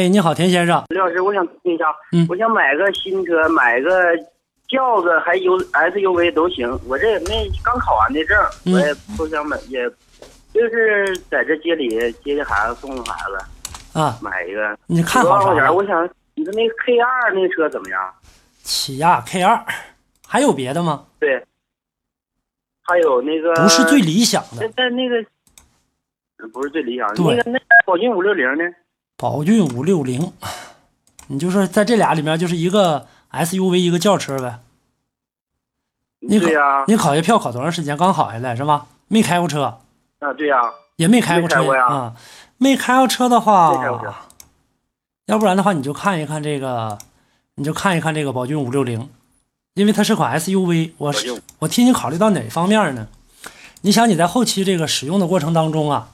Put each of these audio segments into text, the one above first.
哎，你好，田先生。刘老师，我想问一下，嗯我想买个新车，买个轿子还有 SUV 都行。我这也没刚考完的证，嗯我也不想买，也就是在这街里接接孩子，送送孩子，啊，买一个你看十万块钱。好啥了？我想你说那个 K 二那车怎么样？起亚 K 二，还有别的吗？对，还有那个不是最理想在的。在那个不是最理想，的那个那宝骏五六零呢？宝骏五六零，你就说在这俩里面就是一个 SUV 一个轿车呗。你考对呀、你考学票考多长时间？刚考下来是吧？没开过车，啊，对呀、也没开过车没开过呀啊。没开过车的话，没开过车要不然的话你就看一看这个，你就看一看这个宝骏五六零，因为它是款 SUV。我是我替你考虑到哪方面呢？你想你在后期这个使用的过程当中啊，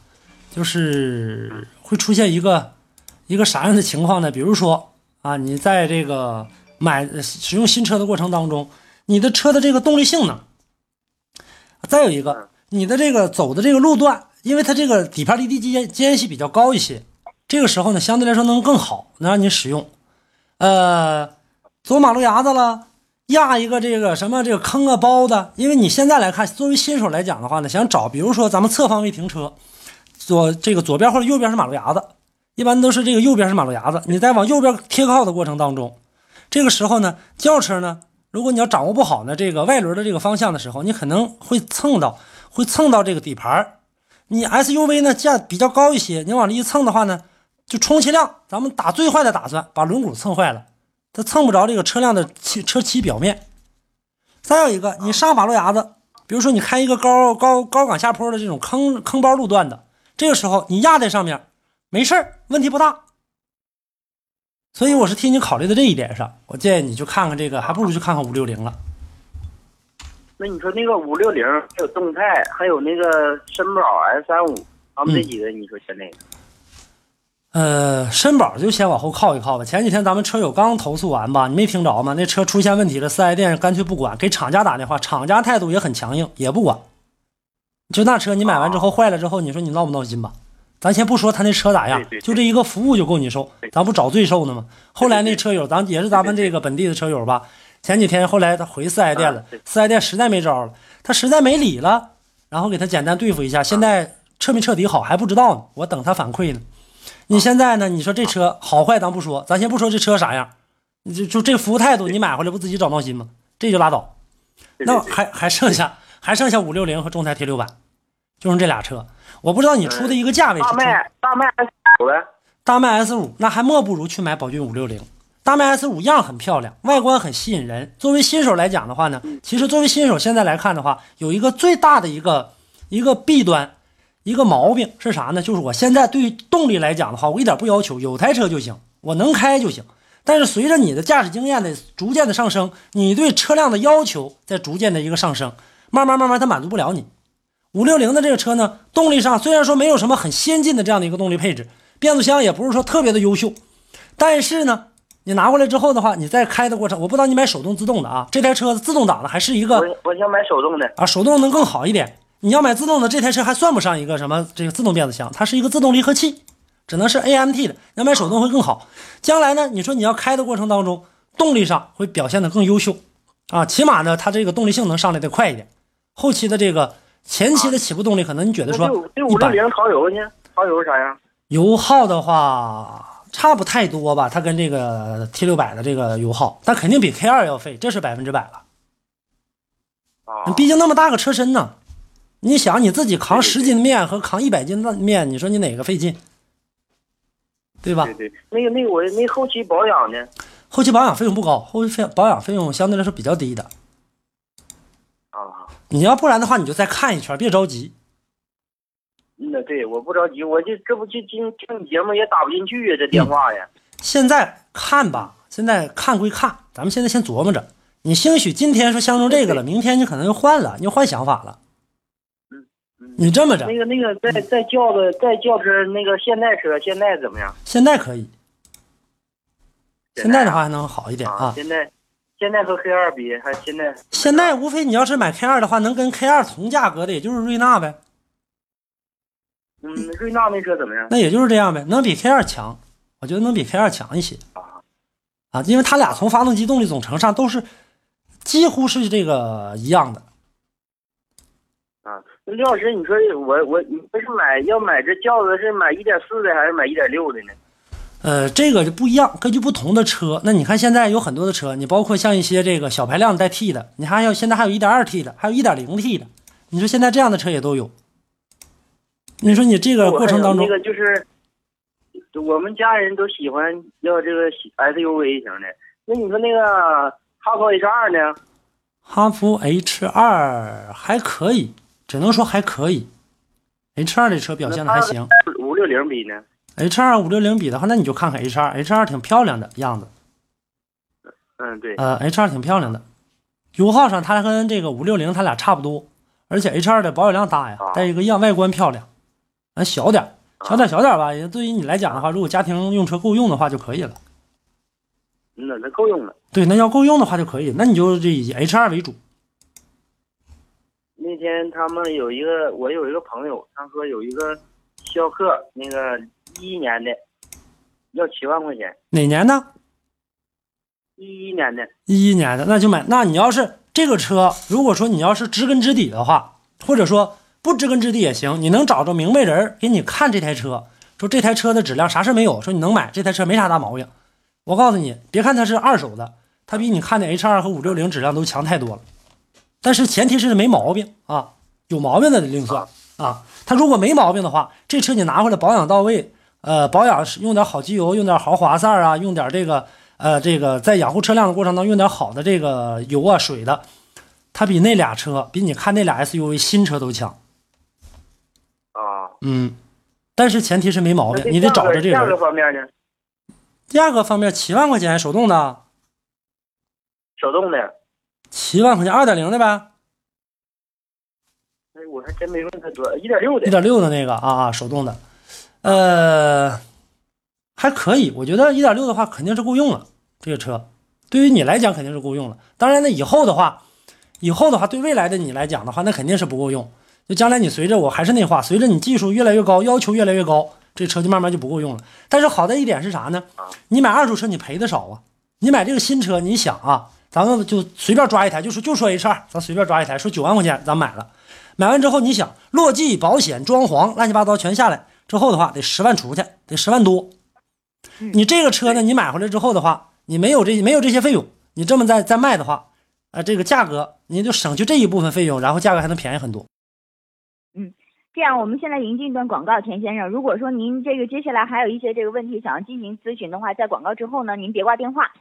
就是会出现一个一个啥样的情况呢？比如说啊，你在这个买呃使用新车的过程当中，你的车的这个动力性能，再有一个你的这个走的这个路段，因为它这个底盘离地间间隙比较高一些，这个时候呢，相对来说能更好，能让你使用。呃，走马路牙子了，压一个这个什么这个坑啊包的，因为你现在来看，作为新手来讲的话呢，想找比如说咱们侧方位停车，左这个左边或者右边是马路牙子，一般都是这个右边是马路牙子，你在往右边贴靠的过程当中，这个时候呢，轿车呢，如果你要掌握不好呢，这个外轮的这个方向的时候，你可能会蹭到，会蹭到这个底盘儿。你 SUV 呢价比较高一些，你往这一蹭的话呢，就充其量咱们打最坏的打算，把轮毂蹭坏了，它蹭不着这个车辆的漆车漆表面。再有一个，你上马路牙子，比如说你开一个高高高岗下坡的这种坑坑包路段的，这个时候你压在上面，没事儿，问题不大。所以我是替你考虑的这一点上，我建议你去看看这个，还不如去看看五六零了。那你说那个五六零，还有动态，还有那个绅宝 S 三五，他们这几个，你说选哪个？呃，绅宝就先往后靠一靠吧。前几天咱们车友刚投诉完吧，你没听着吗？那车出现问题了，四 S 店干脆不管，给厂家打电话，厂家态度也很强硬，也不管。就那车你买完之后坏了之后，你说你闹不闹心吧？咱先不说他那车咋样就这一个服务就够你受，咱不找罪受呢吗？后来那车友，咱也是咱们这个本地的车友吧，前几天后来他回四 S 店了四 S 店实在没招了，他实在没理了，然后给他简单对付一下，现在彻没彻底好还不知道呢，我等他反馈呢。你现在呢？你说这车好坏咱不说，咱先不说这车啥样，你就就这服务态度，你买回来不自己找闹心吗？这就拉倒。那还还剩下还剩下五六零和众泰 T 六百，就剩这俩车。我不知道你出的一个价位是中大迈大迈 S 五呗，大迈 S 五，那还莫不如去买宝骏五六零。大迈 S 五样很漂亮，外观很吸引人。作为新手来讲的话呢，其实作为新手现在来看的话，有一个最大的一个一个弊端，一个毛病是啥呢？就是我现在对于动力来讲的话，我一点不要求，有台车就行，我能开就行。但是随着你的驾驶经验的逐渐的上升，你对车辆的要求在逐渐的一个上升，慢慢慢慢它满足不了你。五六零的这个车呢，动力上虽然说没有什么很先进的这样的一个动力配置，变速箱也不是说特别的优秀，但是呢，你拿过来之后的话，你在开的过程，我不知道你买手动自动的啊，这台车自动挡的还是一个我我想买手动的，啊，手动能更好一点。你要买自动的，这台车还算不上一个什么这个自动变速箱，它是一个自动离合器，只能是 AMT 的。要买手动会更好。将来呢，你说你要开的过程当中，动力上会表现的更优秀啊，起码呢，它这个动力性能上来的快一点。后期的这个前期的起步动力，可能你觉得说五六零耗油呢？耗油啥样？油耗的话差不太多吧，它跟这个 T 六百的这个油耗，但肯定比 K 二要费，这是百分之百了。啊，毕竟那么大个车身呢，你想你自己扛十斤面和扛一百斤的面，你说你哪个费劲，对吧对？对，那个那个我那后期保养呢？后期保养费用不高，后期费保养费用相对来说比较低的。啊，你要不然的话，你就再看一圈，别着急。那对，我不着急，我就这不就听听你节目也打不进去呀，这电话呀。现在看吧，现在看归看，咱们现在先琢磨着。你兴许今天说相中这个了，明天你可能又换了，你又换想法了。嗯你这么着那，个那个在在轿子在轿车那个现代车现在怎么样？现在可以，现在的话还能好一点啊，啊。现在现在和 K 二比，还现在现在无非你要是买 K 二的话，能跟 K 二同价格的，也就是瑞纳呗。嗯，瑞纳那车怎么样？那也就是这样呗，能比 K 二强。我觉得能比 K 二强一些啊啊，因为它俩从发动机动力总成上都是几乎是这个一样的。啊，那刘老师，你说我我你不是买要买这轿子是买一点四的还是买一点六的呢？呃，这个就不一样，根据不同的车。那你看现在有很多的车，你包括像一些这个小排量带 T 的，你还有现在还有一点二 T 的，还有一点零 T 的。你说现在这样的车也都有。你说你这个过程当中那，个就是我们家人都喜欢要这个 SUV 型的。那你说那个哈弗 H 二呢？哈弗 H 二还可以，只能说还可以。H 二的车表现的还行。五六零比呢？H 二五六零比的话，那你就看看 H 二，H 二挺漂亮的样子。嗯，对。呃，H 二挺漂亮的，油耗上它跟这个五六零它俩差不多，而且 H 二的保有量大呀，啊再一个样外观漂亮，啊小点小点小点吧，也对于你来讲的话，如果家庭用车够用的话就可以了。那那够用了。对，那要够用的话就可以，那你就这以 H 二为主。那天他们有一个，我有一个朋友，他说有一个逍客，那个一一年的，要七万块钱，哪年的？一一年的，一一年的，那就买。那你要是这个车，如果说你要是知根知底的话，或者说不知根知底也行，你能找着明白人给你看这台车，说这台车的质量啥事没有，说你能买这台车没啥大毛病。我告诉你，别看它是二手的，它比你看的 H 二和五六零质量都强太多了。但是前提是没毛病啊，有毛病的得另算啊。它如果没毛病的话，这车你拿回来保养到位，呃，保养是用点好机油，用点豪华塞儿啊，用点这个呃这个在养护车辆的过程当中用点好的这个油啊水的，它比那俩车比你看那俩 SUV 新车都强。啊，嗯，但是前提是没毛病，你得找着这个价格人。方面呢？价格方面，七万块钱手动的，手动的，七万块钱二点零的呗，哎，我还真没问他多少，一点六的，一点六的那个啊啊，手动的，呃，还可以，我觉得一点六的话肯定是够用了。这个车对于你来讲肯定是够用了。当然呢，以后的话，以后的话对未来的你来讲的话，那肯定是不够用。就将来你随着我还是那话，随着你技术越来越高，要求越来越高，这车就慢慢就不够用了。但是好在一点是啥呢？你买二手车你赔的少啊，你买这个新车，你想啊，咱们就随便抓一台，就说就说 H 二，咱随便抓一台，说九万块钱咱买了，买完之后你想落地、保险、装潢乱七八糟全下来之后的话，得十万出去，得十万多。你这个车呢，你买回来之后的话，你没有这没有这些费用，你这么再再卖的话，呃，这个价格你就省去这一部分费用，然后价格还能便宜很多。嗯这样，我们现在引进一段广告，田先生。如果说您这个接下来还有一些这个问题想要进行咨询的话，在广告之后呢，您别挂电话，